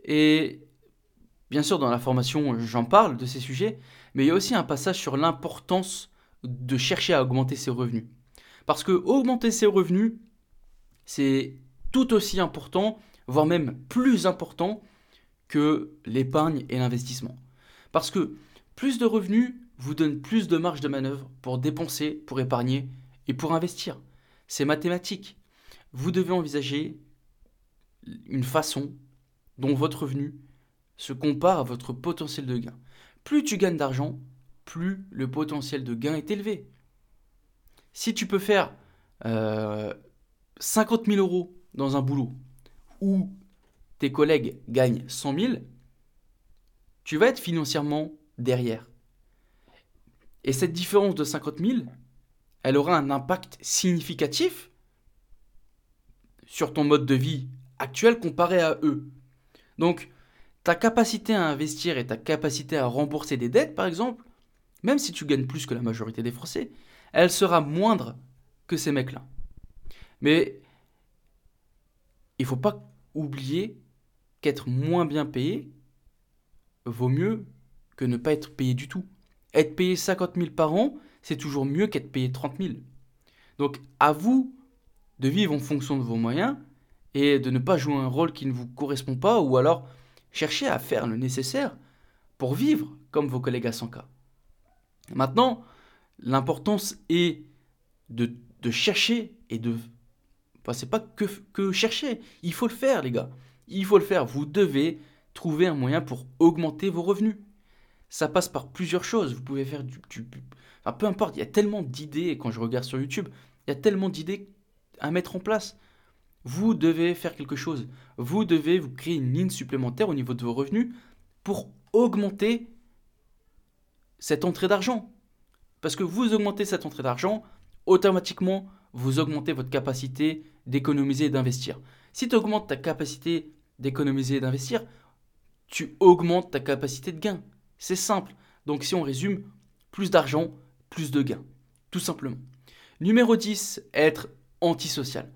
Et bien sûr, dans la formation, j'en parle de ces sujets, mais il y a aussi un passage sur l'importance de chercher à augmenter ses revenus. Parce que augmenter ses revenus, c'est tout aussi important, voire même plus important que l'épargne et l'investissement. Parce que plus de revenus vous donne plus de marge de manœuvre pour dépenser, pour épargner et pour investir. C'est mathématique. Vous devez envisager une façon dont votre revenu se compare à votre potentiel de gain. Plus tu gagnes d'argent, plus le potentiel de gain est élevé. Si tu peux faire 50 euh, 000 euros dans un boulot ou tes collègues gagnent 100 000, tu vas être financièrement derrière. Et cette différence de 50 000, elle aura un impact significatif sur ton mode de vie actuel comparé à eux. Donc, ta capacité à investir et ta capacité à rembourser des dettes, par exemple, même si tu gagnes plus que la majorité des Français, elle sera moindre que ces mecs-là. Mais il faut pas oublier qu'être moins bien payé vaut mieux que ne pas être payé du tout. Être payé 50 000 par an, c'est toujours mieux qu'être payé 30 000. Donc à vous de vivre en fonction de vos moyens et de ne pas jouer un rôle qui ne vous correspond pas ou alors chercher à faire le nécessaire pour vivre comme vos collègues à 100K. Maintenant, l'importance est de, chercher et de... Enfin, c'est pas que, que chercher, il faut le faire les gars. Il faut le faire. Vous devez trouver un moyen pour augmenter vos revenus. Ça passe par plusieurs choses. Vous pouvez faire du, Enfin, peu importe, il y a tellement d'idées, quand je regarde sur YouTube, il y a tellement d'idées à mettre en place. Vous devez faire quelque chose. Vous devez vous créer une ligne supplémentaire au niveau de vos revenus pour augmenter cette entrée d'argent. Parce que vous augmentez cette entrée d'argent, automatiquement, vous augmentez votre capacité d'économiser et d'investir. Si tu augmentes ta capacité d'économiser et d'investir, tu augmentes ta capacité de gain. C'est simple. Donc si on résume, plus d'argent, plus de gains. Tout simplement. Numéro 10, être antisocial.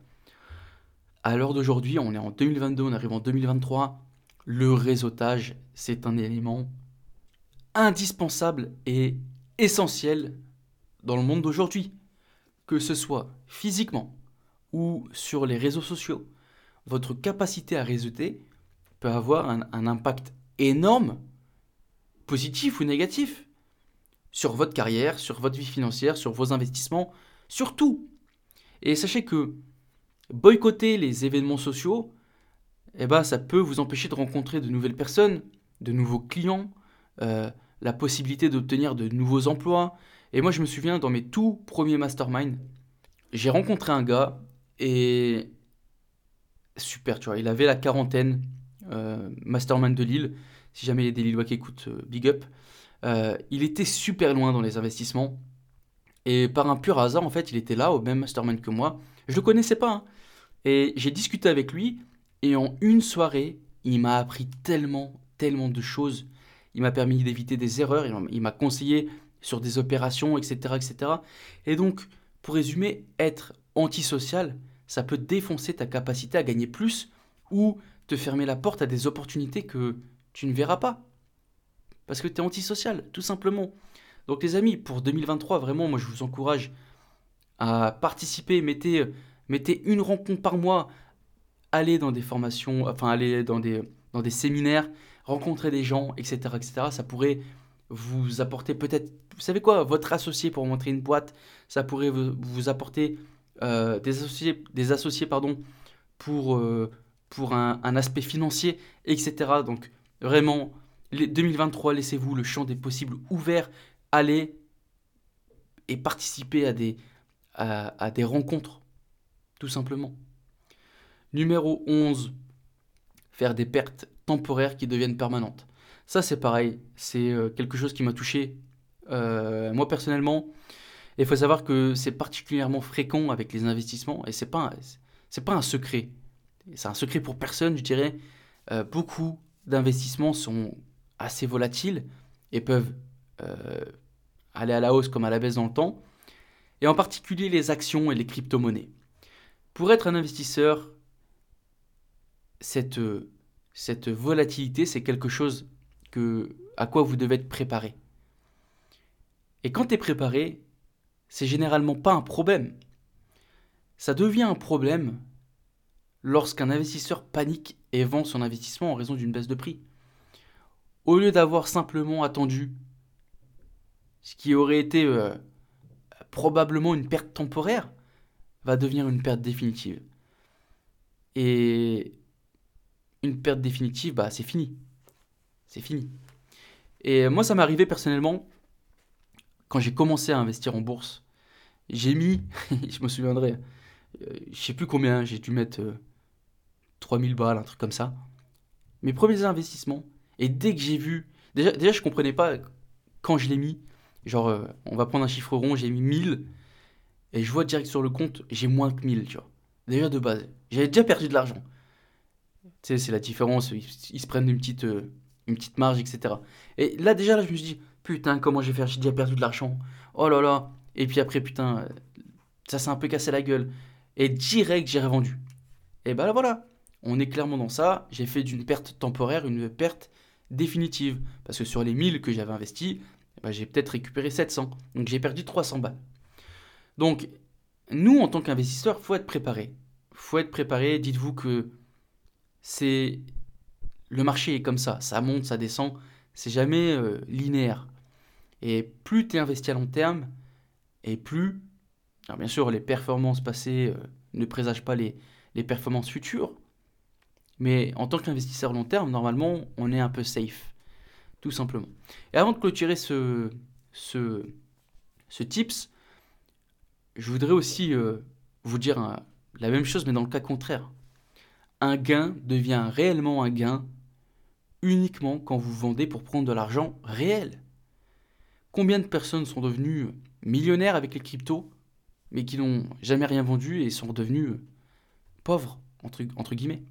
À l'heure d'aujourd'hui, on est en 2022, on arrive en 2023. Le réseautage, c'est un élément indispensable et essentiel dans le monde d'aujourd'hui. Que ce soit physiquement ou sur les réseaux sociaux, votre capacité à réseauter peut avoir un, impact énorme, positif ou négatif, sur votre carrière, sur votre vie financière, sur vos investissements, sur tout. Et sachez que boycotter les événements sociaux, eh ben, ça peut vous empêcher de rencontrer de nouvelles personnes, de nouveaux clients, euh, la possibilité d'obtenir de nouveaux emplois. Et moi, je me souviens, dans mes tout premiers mastermind, j'ai rencontré un gars et super, tu vois, il avait la quarantaine, euh, mastermind de Lille. Si jamais il y a des Lillois qui écoutent, euh, big up. Il était super loin dans les investissements. Et par un pur hasard, en fait, il était là, au même mastermind que moi. Je le connaissais pas. Hein. Et j'ai discuté avec lui. Et en une soirée, il m'a appris tellement, tellement de choses. Il m'a permis d'éviter des erreurs. Il m'a conseillé sur des opérations, etc., etc. Et donc, pour résumer, être antisocial, ça peut défoncer ta capacité à gagner plus ou te fermer la porte à des opportunités que tu ne verras pas. Parce que tu es antisocial, tout simplement. Donc les amis, pour 2023, vraiment, moi je vous encourage à participer. Mettez, mettez une rencontre par mois. Allez dans des formations, enfin allez dans des, dans des séminaires, rencontrer des gens, etc., etc. Ça pourrait vous apporter peut-être, vous savez quoi, votre associé pour montrer une boîte. Ça pourrait vous, apporter euh, des associés, des associés pardon, pour, euh, pour un, un, aspect financier, etc. Donc vraiment, 2023, laissez-vous le champ des possibles ouvert aller et participer à des, à, des rencontres, tout simplement. Numéro 11, faire des pertes temporaires qui deviennent permanentes. Ça, c'est pareil, c'est euh, quelque chose qui m'a touché euh, moi personnellement. Il faut savoir que c'est particulièrement fréquent avec les investissements et c'est pas c'est pas un secret. C'est un secret pour personne, je dirais. Euh, beaucoup d'investissements sont assez volatiles et peuvent euh, aller à la hausse comme à la baisse dans le temps, et en particulier les actions et les crypto-monnaies. Pour être un investisseur, cette, volatilité, c'est quelque chose à quoi vous devez être préparé. Et quand tu es préparé, c'est généralement pas un problème. Ça devient un problème lorsqu'un investisseur panique et vend son investissement en raison d'une baisse de prix. Au lieu d'avoir simplement attendu ce qui aurait été euh, probablement une perte temporaire, va devenir une perte définitive. Et une perte définitive, bah, c'est fini. C'est fini. Et moi, ça m'est arrivé personnellement, quand j'ai commencé à investir en bourse, j'ai mis, je me souviendrai, euh, je sais plus combien, j'ai dû mettre 3000 euh, balles, un truc comme ça. Mes premiers investissements, et dès que j'ai vu, déjà, déjà je comprenais pas quand je l'ai mis, Genre, euh, on va prendre un chiffre rond, j'ai mis 1000, et je vois direct sur le compte, j'ai moins que 1000, tu vois. Déjà de base. J'avais déjà perdu de l'argent. Tu sais, c'est la différence, ils, se prennent une petite, euh, une petite marge, etc. Et là, déjà, là, je me suis dit, putain, comment j'ai fait J'ai déjà perdu de l'argent. Oh là là. Et puis après, putain, ça s'est un peu cassé la gueule. Et direct, j'ai revendu. Et ben voilà. On est clairement dans ça. J'ai fait d'une perte temporaire une perte définitive. Parce que sur les 1000 que j'avais investis, eh ben, j'ai peut-être récupéré 700. Donc j'ai perdu 300 balles. Donc, nous, en tant qu'investisseurs, faut être préparé. faut être préparé. Dites-vous que c'est le marché est comme ça. Ça monte, ça descend. C'est jamais euh, linéaire. Et plus tu es investi à long terme, et plus, alors bien sûr, les performances passées euh, ne présagent pas les, les performances futures. Mais en tant qu'investisseur long terme, normalement, on est un peu safe tout simplement. Et avant de clôturer ce, ce, ce tips, je voudrais aussi euh, vous dire la même chose, mais dans le cas contraire. Un gain devient réellement un gain uniquement quand vous vendez pour prendre de l'argent réel. Combien de personnes sont devenues millionnaires avec les cryptos, mais qui n'ont jamais rien vendu et sont devenues pauvres, entre, entre guillemets?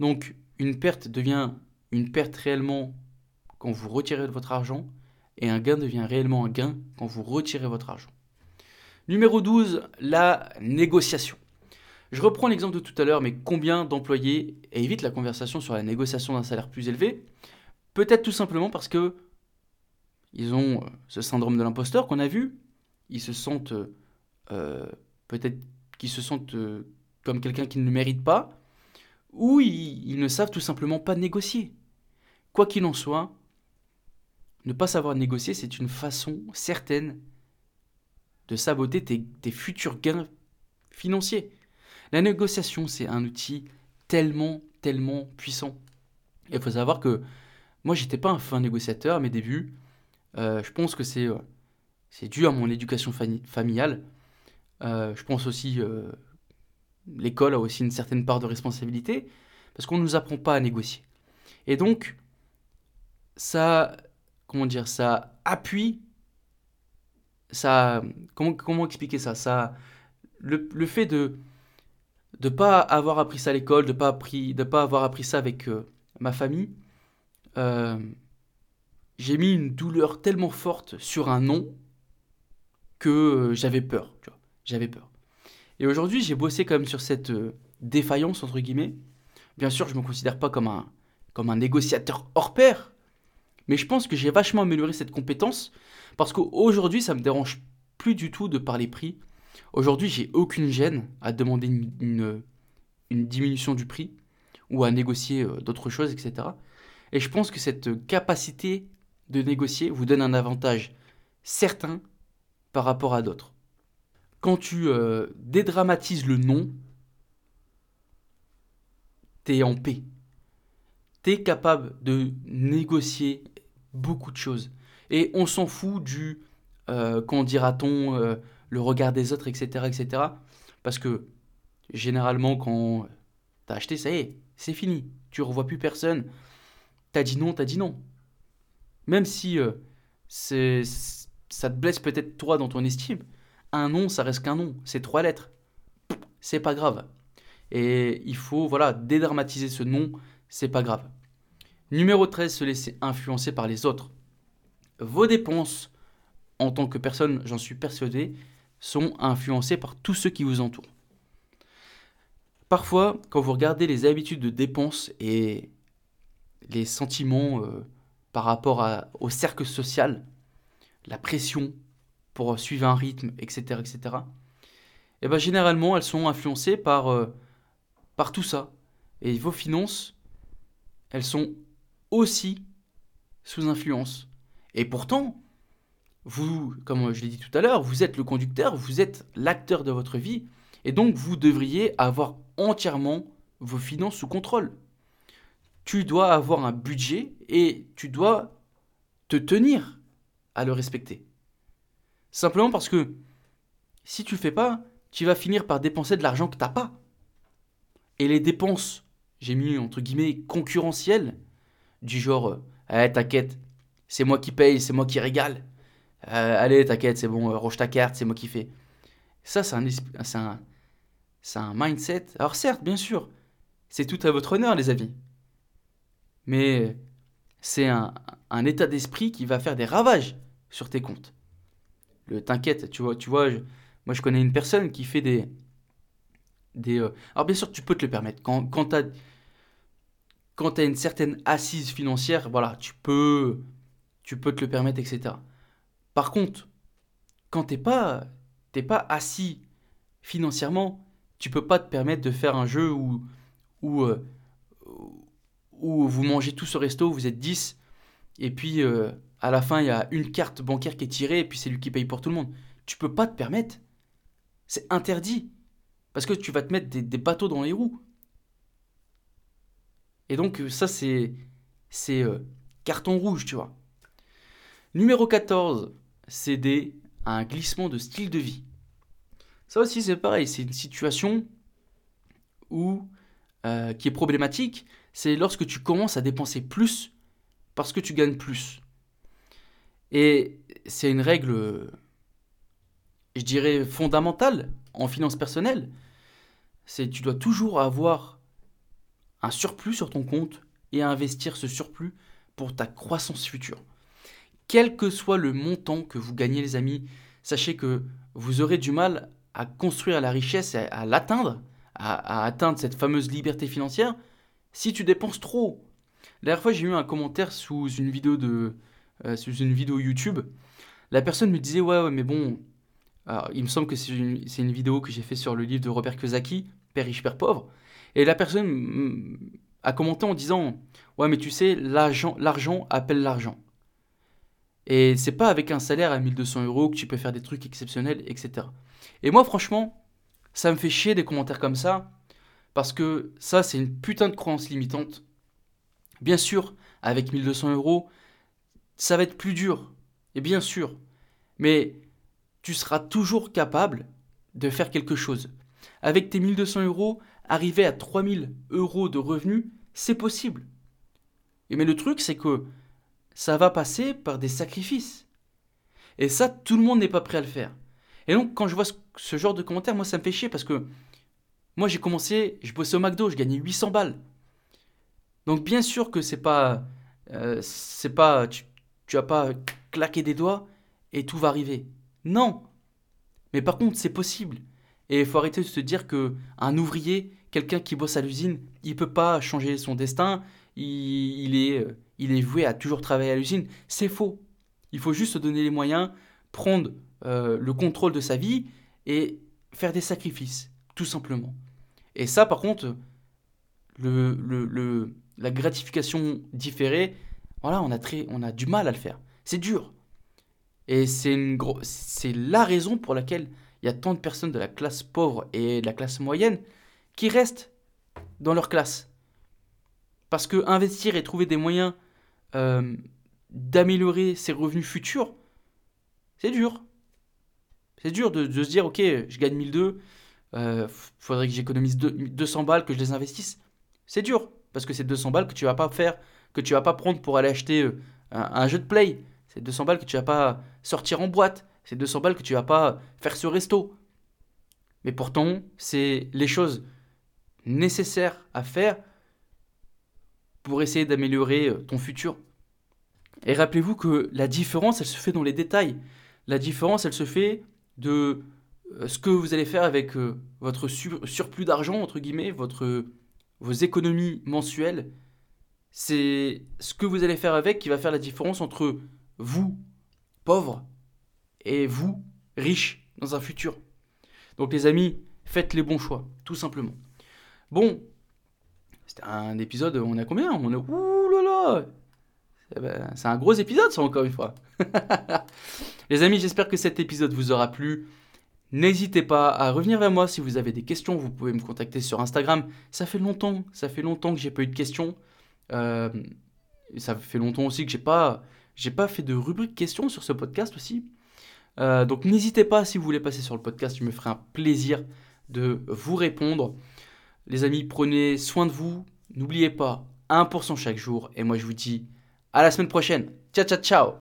Donc, une perte devient une perte réellement quand vous retirez votre argent et un gain devient réellement un gain quand vous retirez votre argent. Numéro 12, la négociation. Je reprends l'exemple de tout à l'heure, mais combien d'employés évitent la conversation sur la négociation d'un salaire plus élevé? Peut-être tout simplement parce que ils ont euh, ce syndrome de l'imposteur qu'on a vu, ils se sentent euh, peut-être qu'ils se sentent euh, comme quelqu'un qui ne le mérite pas, ou ils, ne savent tout simplement pas négocier. Quoi qu'il en soit, ne pas savoir négocier, c'est une façon certaine de saboter tes, futurs gains financiers. La négociation, c'est un outil tellement, tellement puissant. il faut savoir que moi, j'étais pas un fin négociateur à mes débuts. Euh, je pense que c'est c'est dû à mon éducation familiale. je pense aussi l'école a aussi une certaine part de responsabilité parce qu'on ne nous apprend pas à négocier. Et donc, ça, comment dire, ça appuie, ça, comment, comment expliquer ça, ça le, fait de ne pas avoir appris ça à l'école, de pas de pas avoir appris ça avec euh, ma famille, euh, j'ai mis une douleur tellement forte sur un nom que euh, j'avais peur, j'avais peur. Et aujourd'hui, j'ai bossé quand même sur cette défaillance entre guillemets. Bien sûr, je me considère pas comme un négociateur hors pair, mais je pense que j'ai vachement amélioré cette compétence parce qu'aujourd'hui, ça me dérange plus du tout de parler prix. Aujourd'hui, j'ai aucune gêne à demander une, une, diminution du prix ou à négocier euh, d'autres choses, etc. Et je pense que cette capacité de négocier vous donne un avantage certain par rapport à d'autres. Quand tu euh, dédramatises le non, t'es en paix. T'es capable de négocier beaucoup de choses. Et on s'en fout du euh, quand dira-t-on, euh, le regard des autres, etc., etc. Parce que généralement, quand t'as acheté, ça y est, c'est fini. Tu revois plus personne. T'as dit non, t'as dit non. Même si euh, c'est, ça te blesse peut-être toi dans ton estime, un non, ça reste qu'un non. C'est trois lettres. C'est pas grave. Et il faut, voilà, dédramatiser ce non, c'est pas grave. Numéro 13, se laisser influencer par les autres. Vos dépenses, en tant que personne, j'en suis persuadé, sont influencées par tous ceux qui vous entourent. Parfois, quand vous regardez les habitudes de dépenses et les sentiments euh, par rapport au cercle social, la pression pour suivre un rythme, etc., etc., et bien généralement, elles sont influencées par, euh, par tout ça. Et vos finances, elles sont aussi sous influence. Et pourtant, vous, comme je l'ai dit tout à l'heure, vous êtes le conducteur, vous êtes l'acteur de votre vie, et donc vous devriez avoir entièrement vos finances sous contrôle. Tu dois avoir un budget et tu dois te tenir à le respecter. Simplement parce que si tu le fais pas, tu vas finir par dépenser de l'argent que tu n'as pas. Et les dépenses, j'ai mis entre guillemets concurrentielles, du genre, eh, t'inquiète, c'est moi qui paye, c'est moi qui régale. Euh, allez, t'inquiète, c'est bon, euh, ta carte, c'est moi qui fais. Ça, c'est un, un, un mindset. Alors certes, bien sûr, c'est tout à votre honneur, les amis. Mais c'est un état d'esprit qui va faire des ravages sur tes comptes. Le t'inquiète, tu vois, tu vois, moi je connais une personne qui fait des, des. Euh, alors bien sûr, tu peux te le permettre. Quand, quand tu as quand une certaine assise financière, voilà, tu peux, tu peux te le permettre, etc. Par contre, quand tu n'es pas, pas assis financièrement, tu peux pas te permettre de faire un jeu où, où, euh, vous mangez tous au resto, vous êtes 10, et puis euh, à la fin, il y a une carte bancaire qui est tirée, et puis c'est lui qui paye pour tout le monde. Tu peux pas te permettre. C'est interdit. Parce que tu vas te mettre des, bateaux dans les roues. Et donc euh, ça c'est euh, carton rouge, tu vois. Numéro 14, céder à un glissement de style de vie. Ça aussi c'est pareil, c'est une situation euh, qui est problématique, c'est lorsque tu commences à dépenser plus parce que tu gagnes plus. Et c'est une règle, je dirais, fondamentale en finance personnelle. C'est tu dois toujours avoir un surplus sur ton compte et à investir ce surplus pour ta croissance future. Quel que soit le montant que vous gagnez les amis, sachez que vous aurez du mal à construire la richesse à l'atteindre, à, atteindre cette fameuse liberté financière, si tu dépenses trop. La dernière fois, j'ai eu un commentaire sous une vidéo de euh, sous une vidéo YouTube. La personne me disait ouais, ouais mais bon, il me semble que c'est une, vidéo que j'ai fait sur le livre de Robert Kiyosaki, Père riche, Père pauvre. Et la personne a commenté en disant Ouais, mais tu sais, l'argent, l'argent appelle l'argent. Et c'est pas avec un salaire à 1200 euros que tu peux faire des trucs exceptionnels, etc. Et moi, franchement, ça me fait chier des commentaires comme ça, Parce que ça, c'est une putain de croyance limitante. Bien sûr, avec 1200 euros, ça va être plus dur. Et bien sûr. Mais tu seras toujours capable de faire quelque chose. Avec tes 1200 euros, arriver à 3000 euros de revenus, c'est possible. Mais le truc, c'est que ça va passer par des sacrifices. Et ça, tout le monde n'est pas prêt à le faire. Et donc, quand je vois ce, genre de commentaires, moi, ça me fait chier parce que moi, j'ai commencé, je bossais au McDo, je gagnais 800 balles. Donc, bien sûr que c'est pas. Euh, c'est pas. Tu vas pas claquer des doigts et tout va arriver. Non Mais par contre, c'est possible. Et il faut arrêter de se dire que un ouvrier, quelqu'un qui bosse à l'usine, il peut pas changer son destin, il, est, euh, il est voué à toujours travailler à l'usine. C'est faux. Il faut juste se donner les moyens, prendre euh, le contrôle de sa vie et faire des sacrifices, tout simplement. Et ça, par contre, le, le, la gratification différée, voilà, on a, on a du mal à le faire. C'est dur. Et c'est la raison pour laquelle il y a tant de personnes de la classe pauvre et de la classe moyenne qui restent dans leur classe. Parce que investir et trouver des moyens euh, d'améliorer ses revenus futurs, c'est dur. C'est dur de, se dire, ok, je gagne 1002, euh, faudrait que j'économise 200 balles, que je les investisse. C'est dur, parce que c'est 200 balles que tu vas pas faire, que tu vas pas prendre pour aller acheter euh, un, jeu de play. C'est 200 balles que tu vas pas sortir en boîte. C'est 200 balles que tu vas pas faire ce resto. Mais pourtant, c'est les choses nécessaires à faire pour essayer d'améliorer euh, ton futur. Et rappelez-vous que la différence, elle se fait dans les détails. La différence, elle se fait de euh, ce que vous allez faire avec votre surplus d'argent, entre guillemets, vos économies mensuelles. C'est ce que vous allez faire avec qui va faire la différence entre vous, pauvre, et vous, riche dans un futur. Donc les amis, faites les bons choix, tout simplement. Bon, c'était un épisode, on a combien? On a... Ouh là là eh ben, C'est un gros épisode ça encore une fois. les amis, j'espère que cet épisode vous aura plu. N'hésitez pas à revenir vers moi si vous avez des questions. Vous pouvez me contacter sur Instagram. Ça fait longtemps, ça fait longtemps que j'ai pas eu de questions. Euh, ça fait longtemps aussi que j'ai pas, pas fait de rubrique questions sur ce podcast aussi. Euh, donc n'hésitez pas si vous voulez passer sur le podcast, je me ferai un plaisir de vous répondre. Les amis, prenez soin de vous. N'oubliez pas, 1% chaque jour. Et moi je vous dis à la semaine prochaine. Ciao ciao ciao